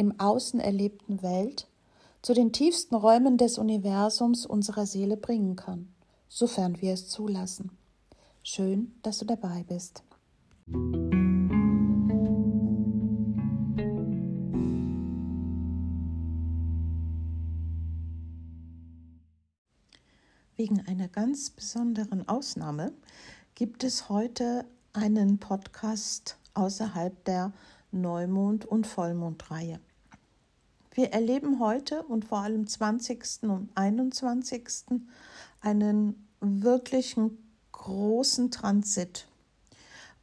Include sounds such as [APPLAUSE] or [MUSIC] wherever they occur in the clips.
im Außen erlebten Welt zu den tiefsten Räumen des Universums unserer Seele bringen kann, sofern wir es zulassen. Schön, dass du dabei bist. Wegen einer ganz besonderen Ausnahme gibt es heute einen Podcast außerhalb der Neumond- und Vollmondreihe. Wir erleben heute und vor allem 20. und 21. einen wirklichen großen Transit.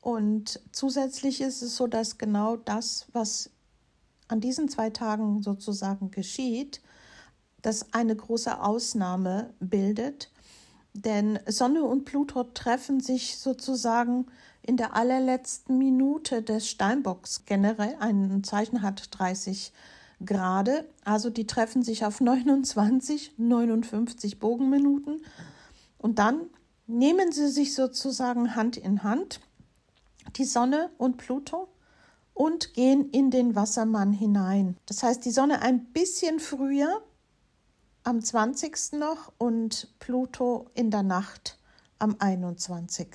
Und zusätzlich ist es so, dass genau das, was an diesen zwei Tagen sozusagen geschieht, das eine große Ausnahme bildet. Denn Sonne und Pluto treffen sich sozusagen in der allerletzten Minute des Steinbocks. Generell ein Zeichen hat 30 Grade, also die treffen sich auf 29, 59 Bogenminuten und dann nehmen sie sich sozusagen Hand in Hand, die Sonne und Pluto, und gehen in den Wassermann hinein. Das heißt, die Sonne ein bisschen früher, am 20. noch, und Pluto in der Nacht am 21.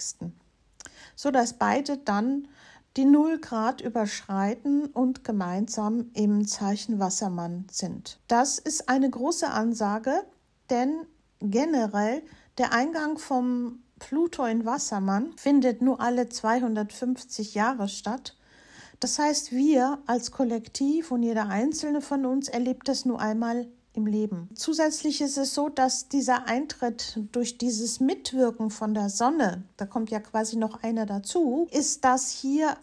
So dass beide dann die 0 Grad überschreiten und gemeinsam im Zeichen Wassermann sind. Das ist eine große Ansage, denn generell der Eingang vom Pluto in Wassermann findet nur alle 250 Jahre statt. Das heißt, wir als Kollektiv und jeder einzelne von uns erlebt das nur einmal im Leben. Zusätzlich ist es so, dass dieser Eintritt durch dieses Mitwirken von der Sonne, da kommt ja quasi noch einer dazu, ist das hier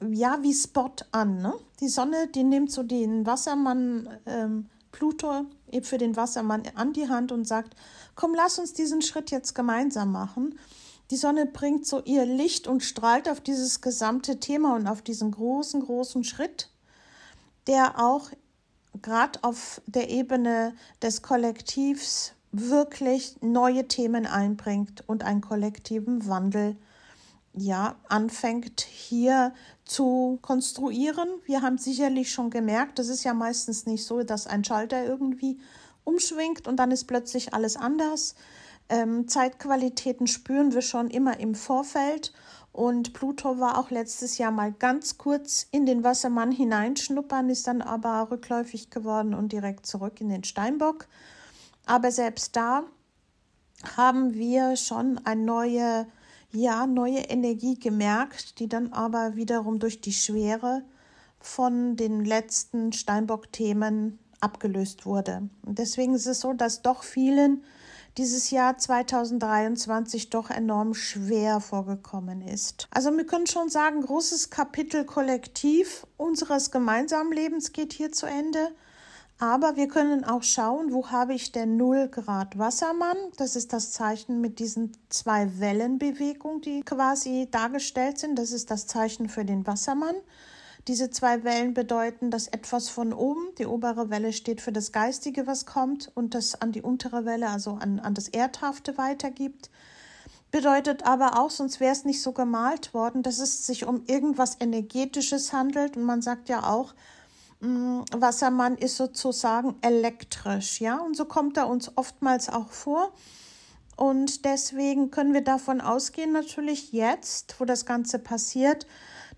ja wie Spot an. Ne? Die Sonne, die nimmt so den Wassermann ähm, Pluto für den Wassermann an die Hand und sagt, komm, lass uns diesen Schritt jetzt gemeinsam machen. Die Sonne bringt so ihr Licht und strahlt auf dieses gesamte Thema und auf diesen großen, großen Schritt, der auch gerade auf der Ebene des Kollektivs wirklich neue Themen einbringt und einen kollektiven Wandel ja anfängt hier zu konstruieren. Wir haben sicherlich schon gemerkt, das ist ja meistens nicht so, dass ein Schalter irgendwie umschwingt und dann ist plötzlich alles anders. Ähm, Zeitqualitäten spüren wir schon immer im Vorfeld und Pluto war auch letztes Jahr mal ganz kurz in den Wassermann hineinschnuppern, ist dann aber rückläufig geworden und direkt zurück in den Steinbock. Aber selbst da haben wir schon eine neue, ja, neue Energie gemerkt, die dann aber wiederum durch die Schwere von den letzten Steinbock-Themen abgelöst wurde. Und deswegen ist es so, dass doch vielen dieses Jahr 2023 doch enorm schwer vorgekommen ist. Also wir können schon sagen, großes Kapitel Kollektiv unseres gemeinsamen Lebens geht hier zu Ende. Aber wir können auch schauen, wo habe ich denn 0 Grad Wassermann? Das ist das Zeichen mit diesen zwei Wellenbewegungen, die quasi dargestellt sind. Das ist das Zeichen für den Wassermann. Diese zwei Wellen bedeuten, dass etwas von oben, die obere Welle steht für das Geistige, was kommt, und das an die untere Welle, also an, an das Erdhafte weitergibt. Bedeutet aber auch, sonst wäre es nicht so gemalt worden, dass es sich um irgendwas Energetisches handelt. Und man sagt ja auch, mm, Wassermann ist sozusagen elektrisch, ja, und so kommt er uns oftmals auch vor. Und deswegen können wir davon ausgehen, natürlich jetzt, wo das Ganze passiert,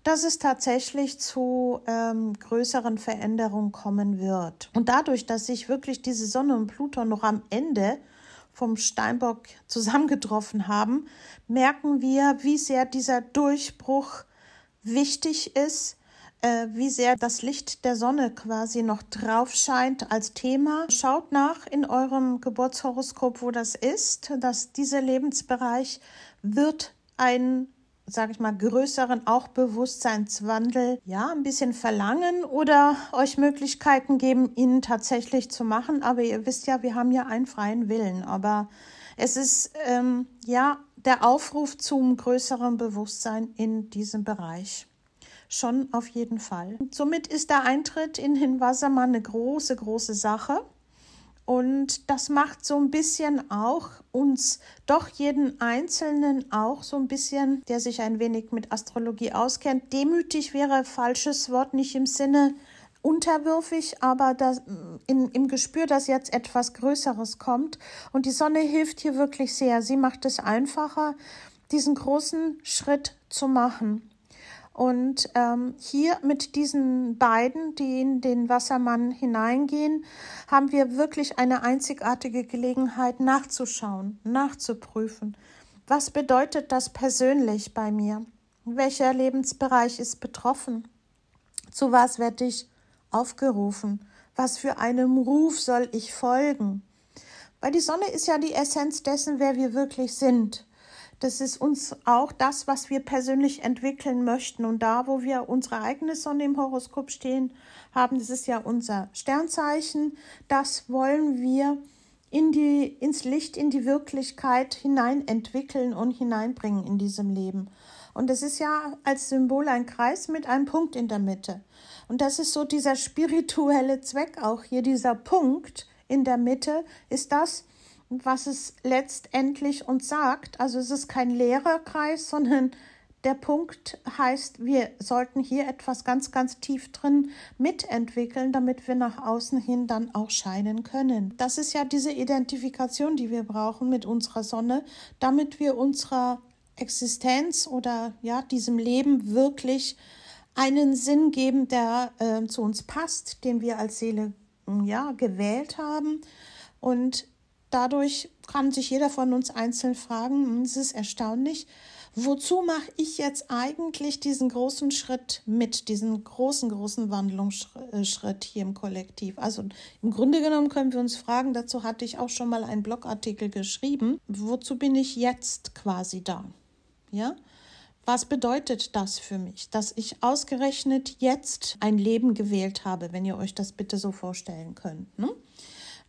dass es tatsächlich zu ähm, größeren Veränderungen kommen wird. Und dadurch, dass sich wirklich diese Sonne und Pluton noch am Ende vom Steinbock zusammengetroffen haben, merken wir, wie sehr dieser Durchbruch wichtig ist, äh, wie sehr das Licht der Sonne quasi noch drauf scheint als Thema. Schaut nach in eurem Geburtshoroskop, wo das ist, dass dieser Lebensbereich wird ein sage ich mal, größeren auch Bewusstseinswandel, ja, ein bisschen verlangen oder euch Möglichkeiten geben, ihn tatsächlich zu machen. Aber ihr wisst ja, wir haben ja einen freien Willen. Aber es ist, ähm, ja, der Aufruf zum größeren Bewusstsein in diesem Bereich. Schon auf jeden Fall. Somit ist der Eintritt in den Wassermann eine große, große Sache. Und das macht so ein bisschen auch uns, doch jeden Einzelnen auch so ein bisschen, der sich ein wenig mit Astrologie auskennt. Demütig wäre falsches Wort, nicht im Sinne unterwürfig, aber das, in, im Gespür, dass jetzt etwas Größeres kommt. Und die Sonne hilft hier wirklich sehr. Sie macht es einfacher, diesen großen Schritt zu machen. Und ähm, hier mit diesen beiden, die in den Wassermann hineingehen, haben wir wirklich eine einzigartige Gelegenheit nachzuschauen, nachzuprüfen. Was bedeutet das persönlich bei mir? Welcher Lebensbereich ist betroffen? Zu was werde ich aufgerufen? Was für einem Ruf soll ich folgen? Weil die Sonne ist ja die Essenz dessen, wer wir wirklich sind. Das ist uns auch das, was wir persönlich entwickeln möchten. Und da, wo wir unsere eigene Sonne im Horoskop stehen haben, das ist ja unser Sternzeichen, das wollen wir in die, ins Licht, in die Wirklichkeit hinein entwickeln und hineinbringen in diesem Leben. Und das ist ja als Symbol ein Kreis mit einem Punkt in der Mitte. Und das ist so dieser [LAUGHS] spirituelle Zweck auch hier, dieser Punkt in der Mitte ist das, was es letztendlich uns sagt. Also es ist kein leerer Kreis, [LAUGHS] sondern der Punkt heißt, wir sollten hier etwas ganz, ganz tief drin mitentwickeln, damit wir nach außen hin dann auch scheinen können. Das ist ja diese Identifikation, die wir brauchen mit unserer Sonne, damit wir unserer Existenz oder ja, diesem Leben wirklich einen Sinn geben, der äh, zu uns passt, den wir als Seele ja, gewählt haben. Und dadurch kann sich jeder von uns einzeln fragen, hm, es ist erstaunlich, wozu mache ich jetzt eigentlich diesen großen Schritt mit, diesen großen, großen Wandlungsschritt hier im Kollektiv? Also im Grunde genommen können wir uns fragen, dazu hatte ich auch schon mal einen Blogartikel geschrieben, wozu bin ich jetzt quasi da? Ja? Was bedeutet das für mich, dass ich ausgerechnet jetzt ein Leben gewählt habe, wenn ihr euch das bitte so vorstellen könnt? Ne?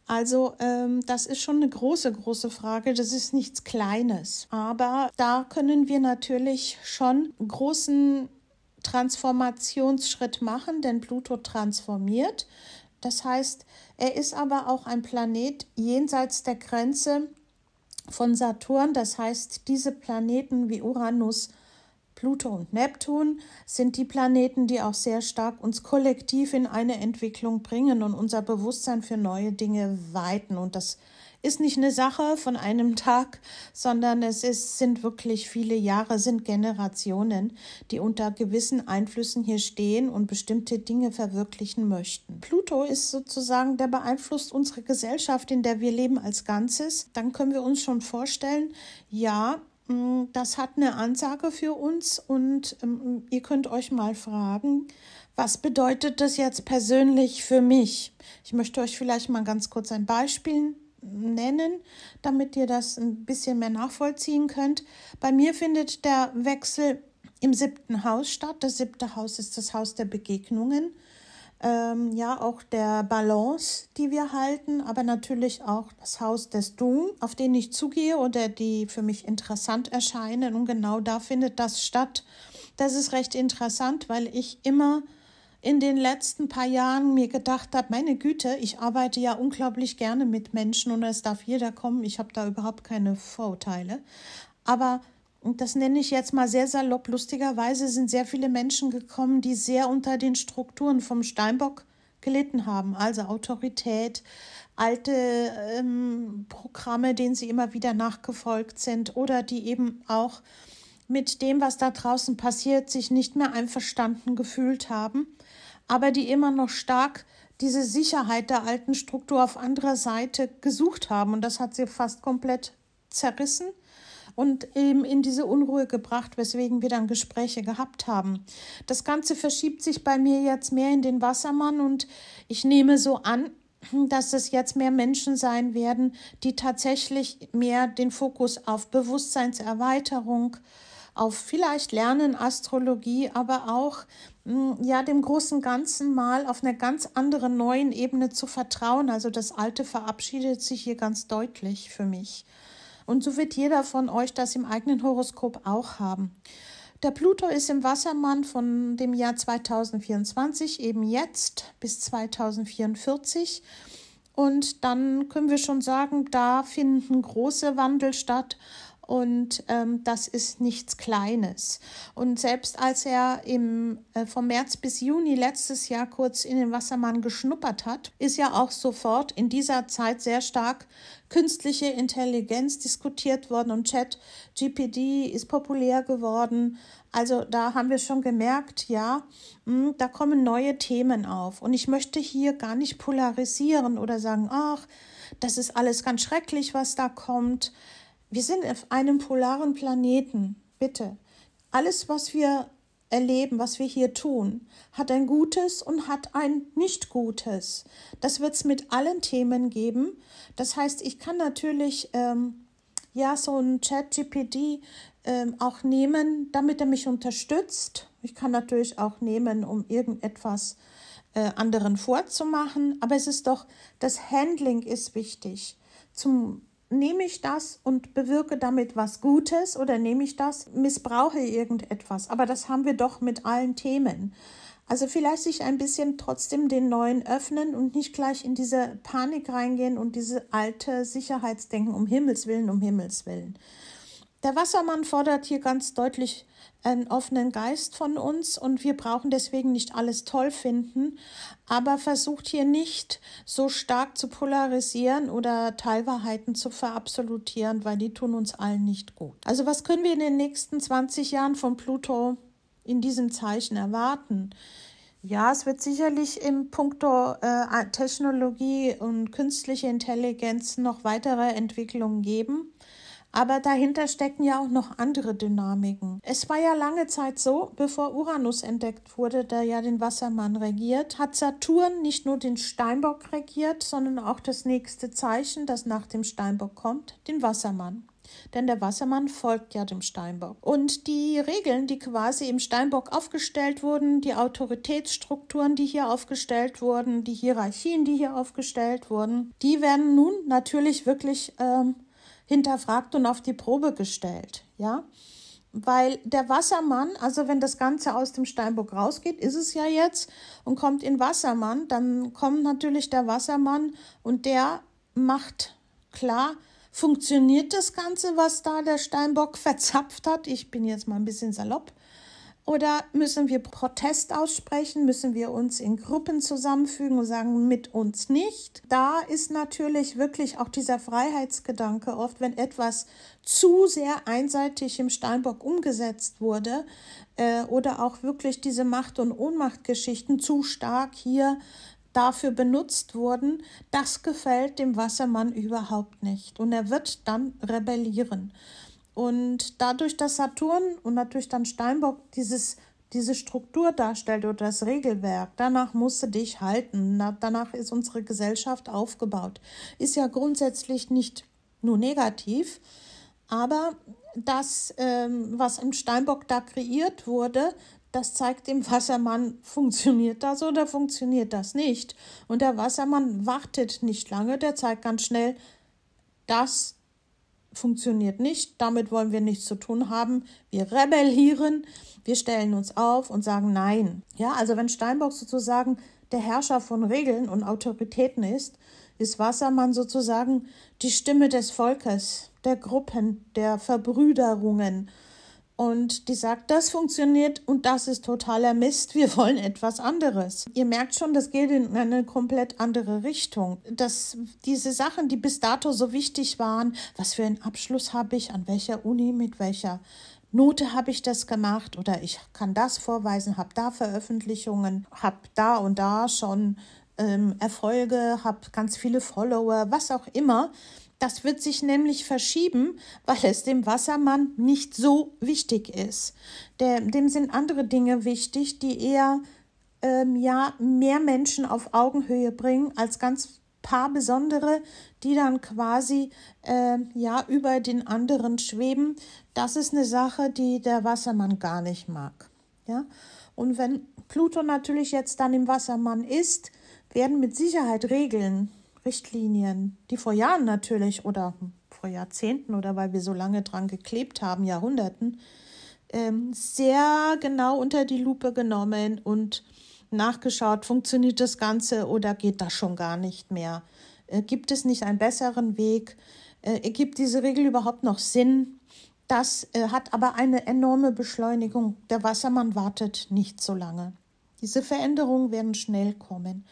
Also ähm, das ist schon eine große, große Frage. Das ist nichts Kleines. Aber da können wir natürlich schon großen Transformationsschritt machen, denn Pluto transformiert. Das heißt, er ist aber auch ein Planet jenseits der Grenze von Saturn. Das heißt, diese Planeten wie Uranus, Pluto und Neptun sind die Planeten, die auch sehr stark uns kollektiv in eine Entwicklung bringen und unser Bewusstsein für neue Dinge weiten. Und das ist nicht eine Sache von einem [LAUGHS] Tag, sondern es ist, sind wirklich viele Jahre, sind Generationen, die unter gewissen Einflüssen hier stehen und bestimmte Dinge verwirklichen möchten. Pluto ist sozusagen, der beeinflusst unsere Gesellschaft, in der wir leben als Ganzes. Dann können wir uns schon vorstellen, ja, das hat eine Ansage für uns und ähm, ihr könnt euch mal fragen, was bedeutet das jetzt persönlich für mich? Ich möchte euch vielleicht mal ganz kurz ein Beispiel nennen, damit ihr das ein bisschen mehr nachvollziehen könnt. Bei mir findet der Wechsel im siebten Haus statt. Das siebte Haus ist das Haus der Begegnungen ähm, ja auch der Balance, die wir halten, aber natürlich auch das Haus des Du, auf den ich zugehe oder die für mich interessant erscheinen. Und genau da findet das statt. Das ist recht interessant, weil ich immer in den letzten paar Jahren mir gedacht habe, meine Güte, ich arbeite ja unglaublich gerne mit Menschen und es darf jeder kommen. Ich habe da überhaupt keine Vorurteile. Aber und das nenne ich jetzt mal sehr salopp, lustigerweise sind sehr viele Menschen gekommen, die sehr unter den Strukturen vom Steinbock gelitten haben, also Autorität, alte ähm, Programme, denen sie immer wieder nachgefolgt sind oder die eben auch mit dem, was da draußen passiert, sich nicht mehr einverstanden gefühlt haben, aber die immer noch stark diese Sicherheit der alten Struktur auf anderer Seite gesucht haben. Und das hat sie fast komplett zerrissen und eben in diese Unruhe gebracht, weswegen wir dann Gespräche gehabt haben. Das Ganze verschiebt sich bei mir jetzt mehr in den Wassermann und ich nehme so an, dass es jetzt mehr Menschen sein werden, die tatsächlich mehr den Fokus auf Bewusstseinserweiterung, auf vielleicht Lernen, Astrologie, aber auch hm, ja dem großen Ganzen mal auf einer ganz anderen neuen Ebene zu vertrauen. Also das Alte verabschiedet sich hier ganz deutlich für mich. Und so wird jeder von euch das im eigenen Horoskop auch haben. Der Pluto ist im Wassermann von dem Jahr 2024, eben jetzt bis 2044. Und dann können wir schon sagen, da finden große Wandel statt und ähm, das ist nichts Kleines. Und selbst als er im, äh, vom März bis Juni letztes Jahr kurz in den Wassermann geschnuppert hat, ist ja auch sofort in dieser Zeit sehr stark künstliche Intelligenz diskutiert worden und Chat GPD ist populär geworden. Also da haben wir schon gemerkt, ja, mh, hm, da kommen neue Themen auf. Und ich möchte hier gar nicht polarisieren oder sagen, ach, das ist alles ganz schrecklich, was da kommt. Wir sind auf einem polaren Planeten. Bitte. Alles, was wir erleben, was wir hier tun, hat ein Gutes und hat ein nicht Gutes. Das wird es mit allen Themen geben. Das heißt, ich kann natürlich ähm, ja so ein Chat-GPD ähm, auch nehmen, damit er mich unterstützt. Ich kann natürlich auch nehmen, um irgendetwas äh, anderen vorzumachen. Aber es ist doch, das Handling ist wichtig. Zum nehme ich das und bewirke damit was Gutes oder nehme ich das, missbrauche irgendetwas. Aber das haben wir doch mit allen Themen. Also vielleicht sich ein bisschen trotzdem den neuen öffnen und nicht gleich in diese Panik reingehen und diese alte Sicherheitsdenken um Himmels willen, um Himmels willen. Der Wassermann fordert hier ganz deutlich einen offenen Geist von uns und wir brauchen deswegen nicht alles toll finden, aber versucht hier nicht so stark zu polarisieren oder Teilwahrheiten zu verabsolutieren, weil die tun uns allen nicht gut. Also was können wir in den nächsten 20 Jahren von Pluto in diesem Zeichen erwarten? Ja, es wird sicherlich im Punkto äh, Technologie und künstliche Intelligenz noch weitere Entwicklungen geben. Aber dahinter stecken ja auch noch andere Dynamiken. Es war ja lange Zeit so, bevor Uranus entdeckt wurde, der ja den Wassermann regiert, hat Saturn nicht nur den Steinbock regiert, sondern auch das nächste Zeichen, das nach dem Steinbock kommt, den Wassermann. Denn der Wassermann folgt ja dem Steinbock. Und die Regeln, die quasi im Steinbock aufgestellt wurden, die Autoritätsstrukturen, die hier aufgestellt wurden, die Hierarchien, die hier aufgestellt wurden, die werden nun natürlich wirklich ähm, hinterfragt und auf die Probe gestellt, ja. Weil der Wassermann, also wenn das Ganze aus dem Steinbock rausgeht, ist es ja jetzt und kommt in Wassermann, dann kommt natürlich der Wassermann und der macht klar, funktioniert das Ganze, was da der Steinbock verzapft hat. Ich bin jetzt mal ein bisschen salopp. Oder müssen wir Protest aussprechen? Müssen wir uns in Gruppen zusammenfügen und sagen, mit uns nicht? Da ist natürlich wirklich auch dieser Freiheitsgedanke oft, wenn etwas zu sehr einseitig im Steinbock umgesetzt wurde äh, oder auch wirklich diese Macht- und Ohnmachtgeschichten zu stark hier dafür benutzt wurden, das gefällt dem Wassermann überhaupt nicht. Und er wird dann rebellieren. Und dadurch, dass Saturn und natürlich dann Steinbock dieses, diese Struktur darstellt oder das Regelwerk, danach musste dich halten. danach ist unsere Gesellschaft aufgebaut. Ist ja grundsätzlich nicht nur negativ, aber das, ähm, was im Steinbock da kreiert wurde, das zeigt dem Wassermann, [LAUGHS] funktioniert das oder funktioniert das nicht. Und der Wassermann wartet nicht lange, der zeigt ganz schnell, das funktioniert nicht, damit wollen wir nichts zu tun haben. Wir rebellieren, wir stellen uns auf und sagen Nein. Ja, also wenn Steinbock sozusagen der Herrscher von Regeln und Autoritäten ist, ist Wassermann sozusagen die Stimme des Volkes, der Gruppen, der Verbrüderungen und die sagt, das funktioniert und das ist totaler Mist, wir wollen etwas anderes. Ihr merkt schon, das geht in eine komplett andere Richtung. Dass diese Sachen, die bis dato so wichtig waren, was für einen Abschluss habe ich, an welcher Uni, mit welcher Note habe ich das gemacht oder ich kann das vorweisen, habe da Veröffentlichungen, habe da und da schon ähm, Erfolge, habe ganz viele Follower, was auch immer. Das wird sich nämlich verschieben, weil es dem Wassermann nicht so wichtig ist. Der, dem sind andere Dinge wichtig, die eher ähm, ja, mehr Menschen auf Augenhöhe bringen als ganz paar besondere, die dann quasi äh, ja über den anderen schweben. Das ist eine Sache, die der Wassermann gar nicht mag. Ja? Und wenn Pluto natürlich jetzt dann im Wassermann ist, werden mit Sicherheit Regeln, Richtlinien, die vor Jahren natürlich oder vor Jahrzehnten oder weil wir so lange dran geklebt haben, Jahrhunderten, ähm, sehr genau unter die Lupe genommen und nachgeschaut, funktioniert das Ganze oder geht das schon gar nicht mehr? Äh, gibt es nicht einen besseren Weg? Äh, ergibt diese Regel überhaupt noch Sinn? Das äh, hat aber eine enorme Beschleunigung. Der Wassermann wartet nicht so lange. Diese Veränderungen werden schnell kommen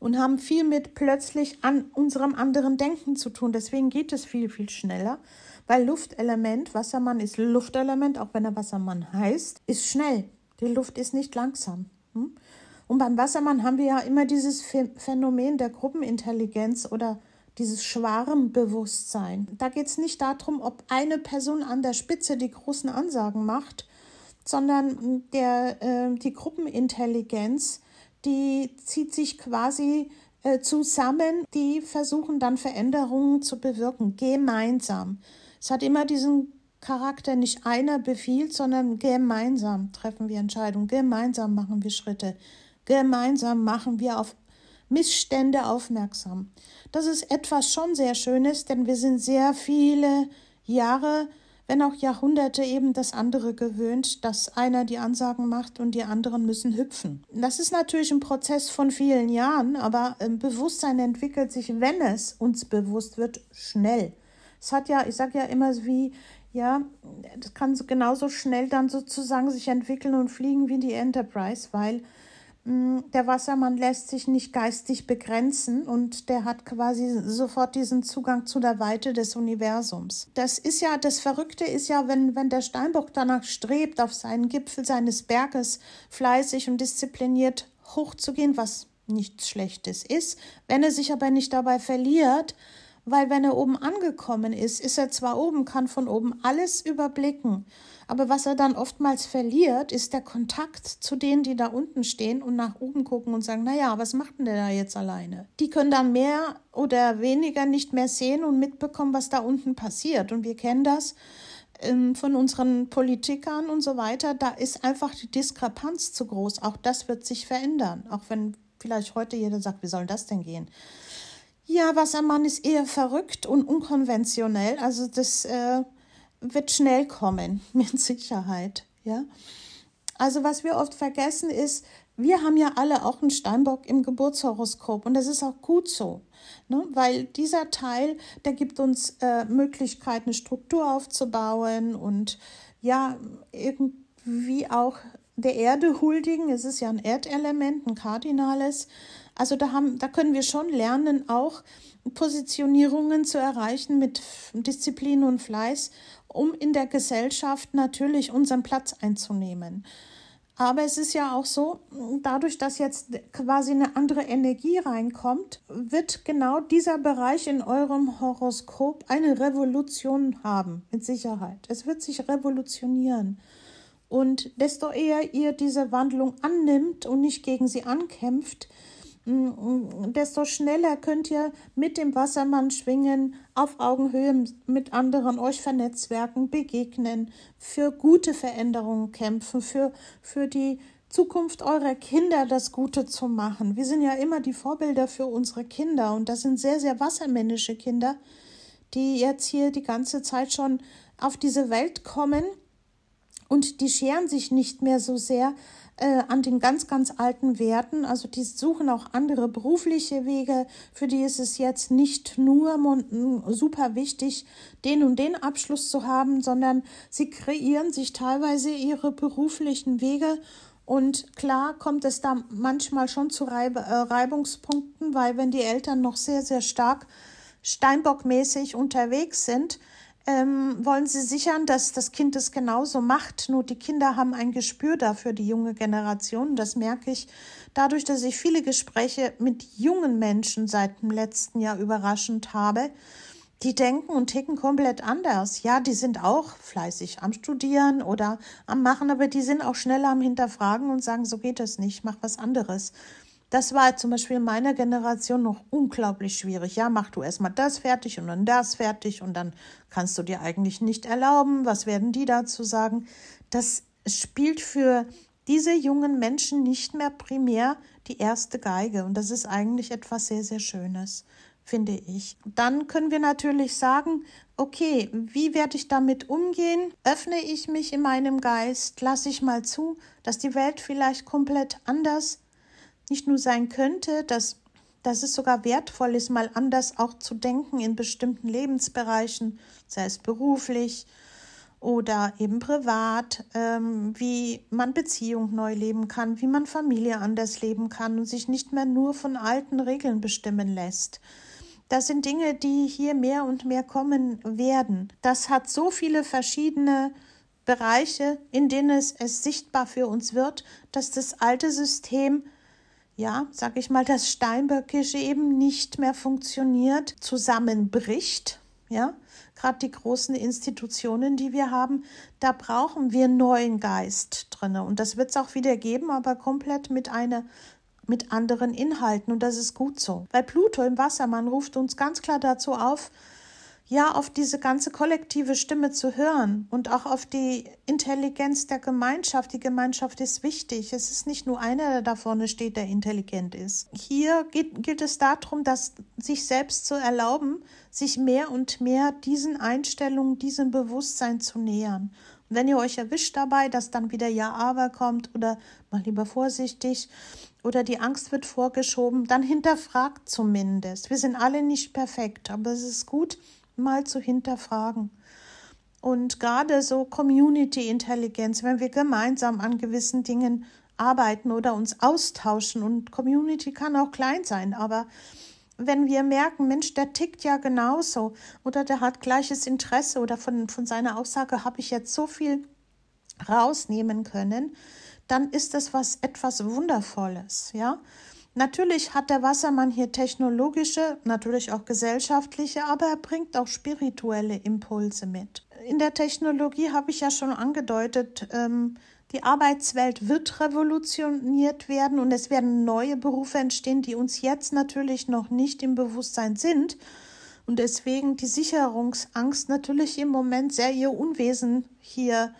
und haben viel mit plötzlich an unserem anderen Denken zu tun. Deswegen geht es viel, viel schneller, weil Luftelement, Wassermann ist Luftelement, auch wenn er Wassermann heißt, ist schnell. Die Luft ist nicht langsam. Hm? Und beim Wassermann haben wir ja immer dieses Phänomen der Gruppenintelligenz oder dieses Schwarmbewusstsein. Da geht es nicht darum, ob eine Person an der Spitze die großen Ansagen macht, sondern der, äh, die Gruppenintelligenz, die zieht sich quasi äh, zusammen, die versuchen dann Veränderungen zu bewirken, gemeinsam. Es hat immer diesen Charakter, nicht einer befiehlt, sondern gemeinsam treffen wir Entscheidungen, gemeinsam machen wir Schritte. Gemeinsam machen wir auf Missstände aufmerksam. Das ist etwas schon sehr Schönes, denn wir sind sehr viele Jahre, wenn auch Jahrhunderte eben das andere gewöhnt, dass einer die Ansagen macht und die anderen müssen hüpfen. Das ist natürlich ein Prozess von vielen Jahren, aber Bewusstsein entwickelt sich, wenn es uns bewusst wird, schnell. Es hat ja, ich sage ja immer wie, ja, das kann genauso schnell dann sozusagen sich entwickeln und fliegen wie die Enterprise, weil der Wassermann lässt sich nicht geistig begrenzen und der hat quasi sofort diesen Zugang zu der Weite des Universums. Das ist ja, das Verrückte ist ja, wenn, wenn der Steinbock danach strebt, auf seinen Gipfel seines Berges fleißig und diszipliniert hochzugehen, was nichts Schlechtes ist, wenn er sich aber nicht dabei verliert, weil wenn er oben angekommen ist, ist er zwar oben, kann von oben alles überblicken, aber was er dann oftmals verliert, ist der Kontakt zu denen, die da unten stehen und nach oben gucken und sagen, naja, was macht denn der da jetzt alleine? Die können dann mehr oder weniger nicht mehr sehen und mitbekommen, was da unten passiert. Und wir kennen das ähm, von unseren Politikern und so weiter. Da ist einfach die Diskrepanz zu groß. Auch das wird sich verändern. Auch wenn vielleicht heute jeder sagt, wie soll das denn gehen? Ja, Wassermann ist eher verrückt und unkonventionell. Also das äh, wird schnell kommen, [LAUGHS] mit Sicherheit. Ja? Also was wir oft vergessen ist, wir haben ja alle auch einen Steinbock im Geburtshoroskop und das ist auch gut so, ne? weil dieser Teil, der gibt uns äh, Möglichkeiten, Struktur aufzubauen und ja, irgendwie auch der Erde huldigen. Es ist ja ein Erdelement, ein kardinales. Also da, haben, da können wir schon lernen, auch Positionierungen zu erreichen mit Disziplin und Fleiß um in der Gesellschaft natürlich unseren Platz einzunehmen. Aber es ist ja auch so, dadurch, dass jetzt quasi eine andere Energie reinkommt, wird genau dieser Bereich in eurem Horoskop eine Revolution haben, mit Sicherheit. Es wird sich revolutionieren. Und desto eher ihr diese Wandlung annimmt und nicht gegen sie ankämpft, desto schneller könnt ihr mit dem Wassermann schwingen, auf Augenhöhe mit anderen euch vernetzwerken, begegnen, für gute Veränderungen kämpfen, für, für die Zukunft eurer Kinder das Gute zu machen. Wir sind ja immer die Vorbilder für unsere Kinder und das sind sehr, sehr wassermännische Kinder, die jetzt hier die ganze Zeit schon auf diese Welt kommen und die scheren sich nicht mehr so sehr äh, an den ganz, ganz alten Werten. Also die suchen auch andere berufliche Wege. Für die ist es jetzt nicht nur super wichtig, den und den Abschluss zu haben, sondern sie kreieren sich teilweise ihre beruflichen Wege. Und klar kommt es da manchmal schon zu Reib äh, Reibungspunkten, weil wenn die Eltern noch sehr, sehr stark Steinbockmäßig unterwegs sind, ähm, wollen sie sichern, dass das Kind es genauso macht. Nur die Kinder haben ein Gespür dafür, die junge Generation. Das merke ich dadurch, dass ich viele Gespräche mit jungen Menschen seit dem letzten Jahr überraschend habe. Die denken und ticken komplett anders. Ja, die sind auch fleißig am Studieren oder am Machen, aber die sind auch schneller am Hinterfragen und sagen, so geht das nicht, mach was anderes. Das war zum Beispiel in meiner Generation noch unglaublich schwierig. Ja, mach du erstmal das fertig und dann das fertig und dann kannst du dir eigentlich nicht erlauben. Was werden die dazu sagen? Das spielt für diese jungen Menschen nicht mehr primär die erste Geige und das ist eigentlich etwas sehr, sehr Schönes, finde ich. Dann können wir natürlich sagen, okay, wie werde ich damit umgehen? Öffne ich mich in meinem Geist? Lasse ich mal zu, dass die Welt vielleicht komplett anders nicht nur sein könnte, dass, dass es sogar wertvoll ist, mal anders auch zu denken in bestimmten Lebensbereichen, sei es beruflich oder eben privat, ähm, wie man Beziehung neu leben kann, wie man Familie anders leben kann und sich nicht mehr nur von alten Regeln bestimmen lässt. Das sind Dinge, die hier mehr und mehr kommen werden. Das hat so viele verschiedene Bereiche, in denen es, es sichtbar für uns wird, dass das alte System ja, sag ich mal, das Steinböckische eben nicht mehr funktioniert, zusammenbricht, ja, gerade die großen Institutionen, die wir haben, da brauchen wir neuen Geist drin. Und das wird es auch wieder geben, aber komplett mit einer mit anderen Inhalten. Und das ist gut so. Weil Pluto im Wassermann ruft uns ganz klar dazu auf, ja auf diese ganze kollektive Stimme zu hören und auch auf die Intelligenz der Gemeinschaft. Die Gemeinschaft ist wichtig. Es ist nicht nur einer, der da vorne steht, der intelligent ist. Hier geht, gilt es darum, dass sich selbst zu erlauben, sich mehr und mehr diesen Einstellungen, diesem Bewusstsein zu nähern. Wenn ihr euch erwischt dabei, dass dann wieder Ja, aber kommt oder mal lieber vorsichtig oder die Angst wird vorgeschoben, dann hinterfragt zumindest. Wir sind alle nicht perfekt, aber es ist gut, mal zu hinterfragen. Und gerade so Community Intelligenz, wenn wir gemeinsam an gewissen Dingen arbeiten oder uns austauschen und Community kann auch klein sein, aber wenn wir merken, Mensch, der tickt ja genauso oder der hat gleiches Interesse oder von, von seiner Aussage habe ich jetzt so viel rausnehmen können, dann ist das was etwas Wundervolles, ja. Natürlich hat der Wassermann hier technologische, natürlich auch gesellschaftliche, aber er bringt auch spirituelle Impulse mit. In der Technologie habe ich ja schon angedeutet, ähm, die Arbeitswelt wird revolutioniert werden und es werden neue Berufe entstehen, die uns jetzt natürlich noch nicht im Bewusstsein sind und deswegen die Sicherungsangst natürlich im Moment sehr ihr Unwesen hier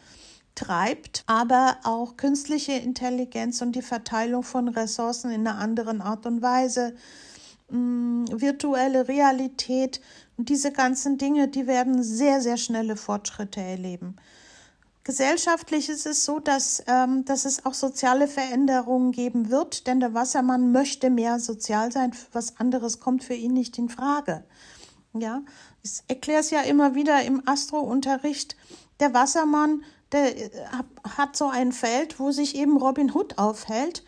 treibt, aber auch künstliche Intelligenz und die Verteilung von Ressourcen in einer anderen Art und Weise, mm, virtuelle Realität und diese ganzen Dinge, die werden sehr, sehr schnelle Fortschritte erleben. Gesellschaftlich ist es so, dass, ähm, dass es auch soziale Veränderungen geben wird, denn der Wassermann möchte mehr sozial sein. Was anderes kommt für ihn nicht in Frage. Ja, ich erkläre es ja immer wieder im Astrounterricht. Der Wassermann der äh, hat so ein Feld, wo sich eben Robin Hood aufhält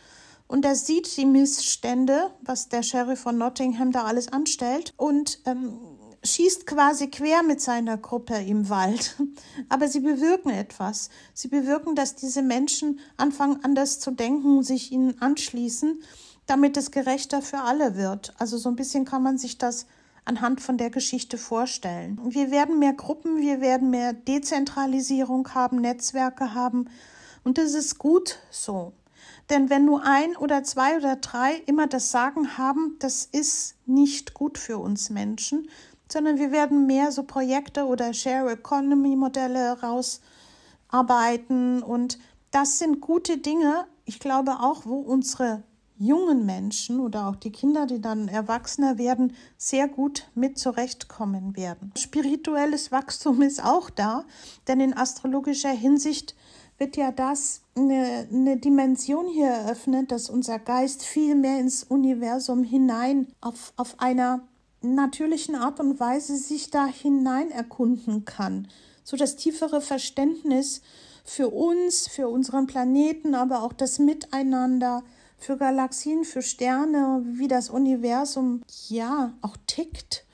und er sieht die Missstände, was der Sheriff von Nottingham da alles anstellt und ähm, schießt quasi quer mit seiner Gruppe im Wald. [LAUGHS] Aber sie bewirken etwas. Sie bewirken, dass diese Menschen anfangen anders zu denken, sich ihnen anschließen, damit es gerechter für alle wird. Also so ein bisschen kann man sich das anhand von der Geschichte vorstellen. Wir werden mehr Gruppen, wir werden mehr Dezentralisierung haben, Netzwerke haben und das ist gut so. Denn wenn nur ein oder zwei oder drei immer das Sagen haben, das ist nicht gut für uns Menschen, sondern wir werden mehr so Projekte oder Share Economy Modelle rausarbeiten und das sind gute Dinge. Ich glaube auch, wo unsere jungen Menschen oder auch die Kinder, die dann Erwachsener werden, sehr gut mit zurechtkommen werden. Spirituelles Wachstum ist auch da, denn in astrologischer Hinsicht wird ja das eine, eine Dimension hier eröffnet, dass unser Geist viel mehr ins Universum hinein auf, auf einer natürlichen Art und Weise sich da hinein erkunden kann, so das tiefere Verständnis für uns, für unseren Planeten, aber auch das Miteinander, für Galaxien, für Sterne, wie das Universum ja auch tickt.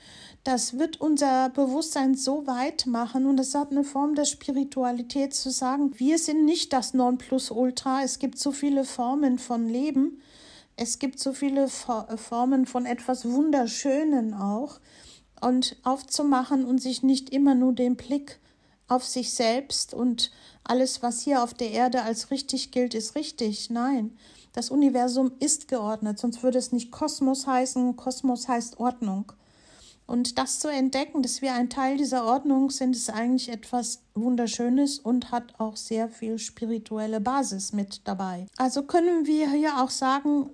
Das wird unser Bewusstsein so weit machen und es hat eine Form der Spiritualität zu sagen, wir sind nicht das Nonplusultra. Es gibt so viele Formen von Leben. Es gibt so viele Formen von etwas Wunderschönen auch. Und aufzumachen und sich nicht immer nur den Blick auf sich selbst und alles, was hier auf der Erde als richtig gilt, ist richtig. Nein, das Universum ist geordnet, sonst würde es nicht Kosmos heißen. Kosmos heißt Ordnung. Und das zu entdecken, dass wir ein Teil dieser Ordnung sind, ist eigentlich etwas Wunderschönes und hat auch sehr viel spirituelle Basis mit dabei. Also können wir hier auch sagen,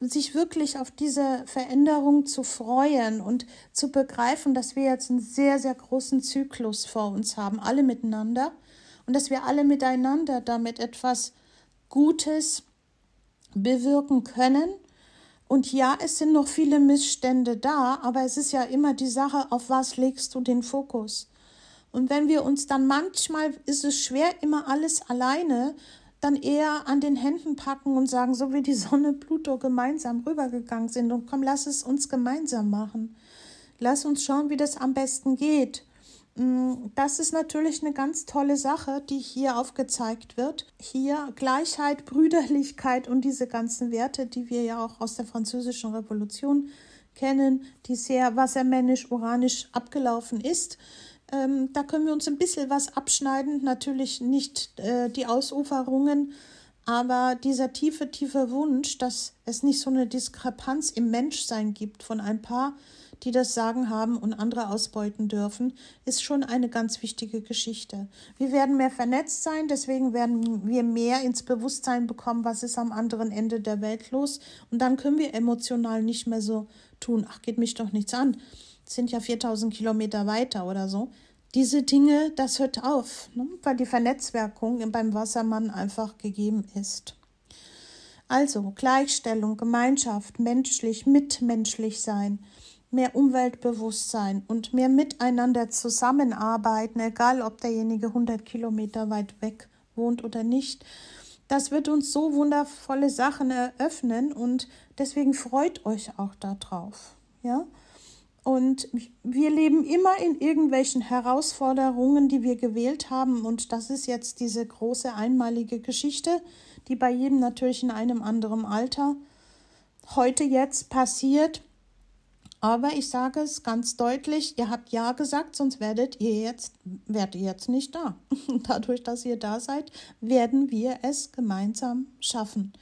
sich wirklich auf diese Veränderung zu freuen und zu begreifen, dass wir jetzt einen sehr, sehr großen Zyklus vor uns haben, alle miteinander und dass wir alle miteinander damit etwas Gutes bewirken können. Und ja, es sind noch viele Missstände da, aber es ist ja immer die Sache, auf was legst du den Fokus? Und wenn wir uns dann manchmal ist es schwer, immer alles alleine dann eher an den Händen packen und sagen, so wie die Sonne Pluto gemeinsam rübergegangen sind und komm, lass es uns gemeinsam machen. Lass uns schauen, wie das am besten geht. Mm, das ist natürlich eine ganz tolle Sache, die hier aufgezeigt wird. Hier Gleichheit, Brüderlichkeit und diese ganzen Werte, die wir ja auch aus der französischen Revolution kennen, die sehr wassermännisch-uranisch abgelaufen ist. Ähm, da können wir uns ein bisschen was abschneiden, natürlich nicht äh, die Ausuferungen, aber dieser tiefe, tiefe Wunsch, dass es nicht so eine Diskrepanz im Menschsein gibt von ein paar, die das Sagen haben und andere ausbeuten dürfen, ist schon eine ganz wichtige Geschichte. Wir werden mehr vernetzt sein, deswegen werden wir mehr ins Bewusstsein bekommen, was ist am anderen Ende der Welt los. Und dann können wir emotional nicht mehr so tun, ach, geht mich doch nichts an sind ja 4000 Kilometer weiter oder so. Diese Dinge, das hört auf, ne? weil die Vernetzwerkung beim Wassermann einfach gegeben ist. Also Gleichstellung, Gemeinschaft, menschlich, mitmenschlich sein, mehr Umweltbewusstsein und mehr miteinander zusammenarbeiten, egal ob derjenige 100 Kilometer weit weg wohnt oder nicht. Das wird uns so wundervolle Sachen eröffnen und deswegen freut euch auch darauf. Ja? Und wir leben immer in irgendwelchen Herausforderungen, die wir gewählt haben. Und das ist jetzt diese große einmalige Geschichte, die bei jedem natürlich in einem anderen Alter heute jetzt passiert. Aber ich sage es ganz deutlich, ihr habt Ja gesagt, sonst werdet ihr jetzt, werdet ihr jetzt nicht da. [LAUGHS] Dadurch, dass ihr da seid, werden wir es gemeinsam schaffen.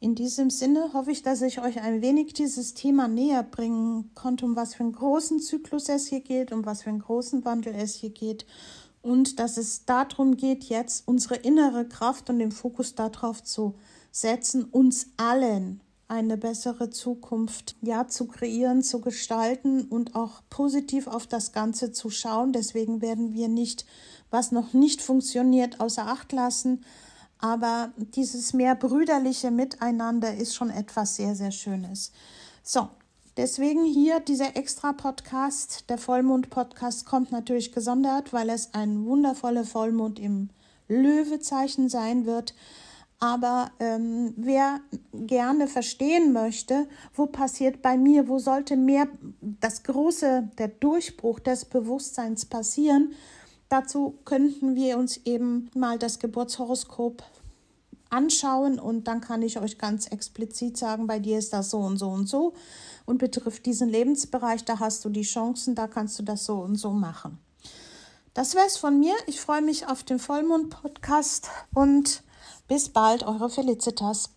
In diesem Sinne hoffe ich, dass ich euch ein wenig dieses Thema näher bringen konnte, um was für einen großen Zyklus es hier geht, um was für einen großen Wandel es hier geht und dass es darum geht, jetzt unsere innere Kraft und den Fokus darauf zu setzen, uns allen eine bessere Zukunft ja zu kreieren, zu gestalten und auch positiv auf das Ganze zu schauen. Deswegen werden wir nicht, was noch nicht funktioniert, außer Acht lassen, aber dieses mehr brüderliche Miteinander ist schon etwas sehr, sehr Schönes. So, deswegen hier dieser extra Podcast. Der Vollmond-Podcast kommt natürlich gesondert, weil es ein wundervoller Vollmond im Löwezeichen sein wird. Aber ähm, wer gerne verstehen möchte, wo passiert bei mir, wo sollte mehr das große, der Durchbruch des Bewusstseins passieren, dazu könnten wir uns eben mal das Geburtshoroskop anschauen und dann kann ich euch ganz explizit sagen, bei dir ist das so und so und so und betrifft diesen Lebensbereich, da hast du die Chancen, da kannst du das so und so machen. Das wäre es von mir. Ich freue mich auf den Vollmond-Podcast und bis bald, eure Felicitas.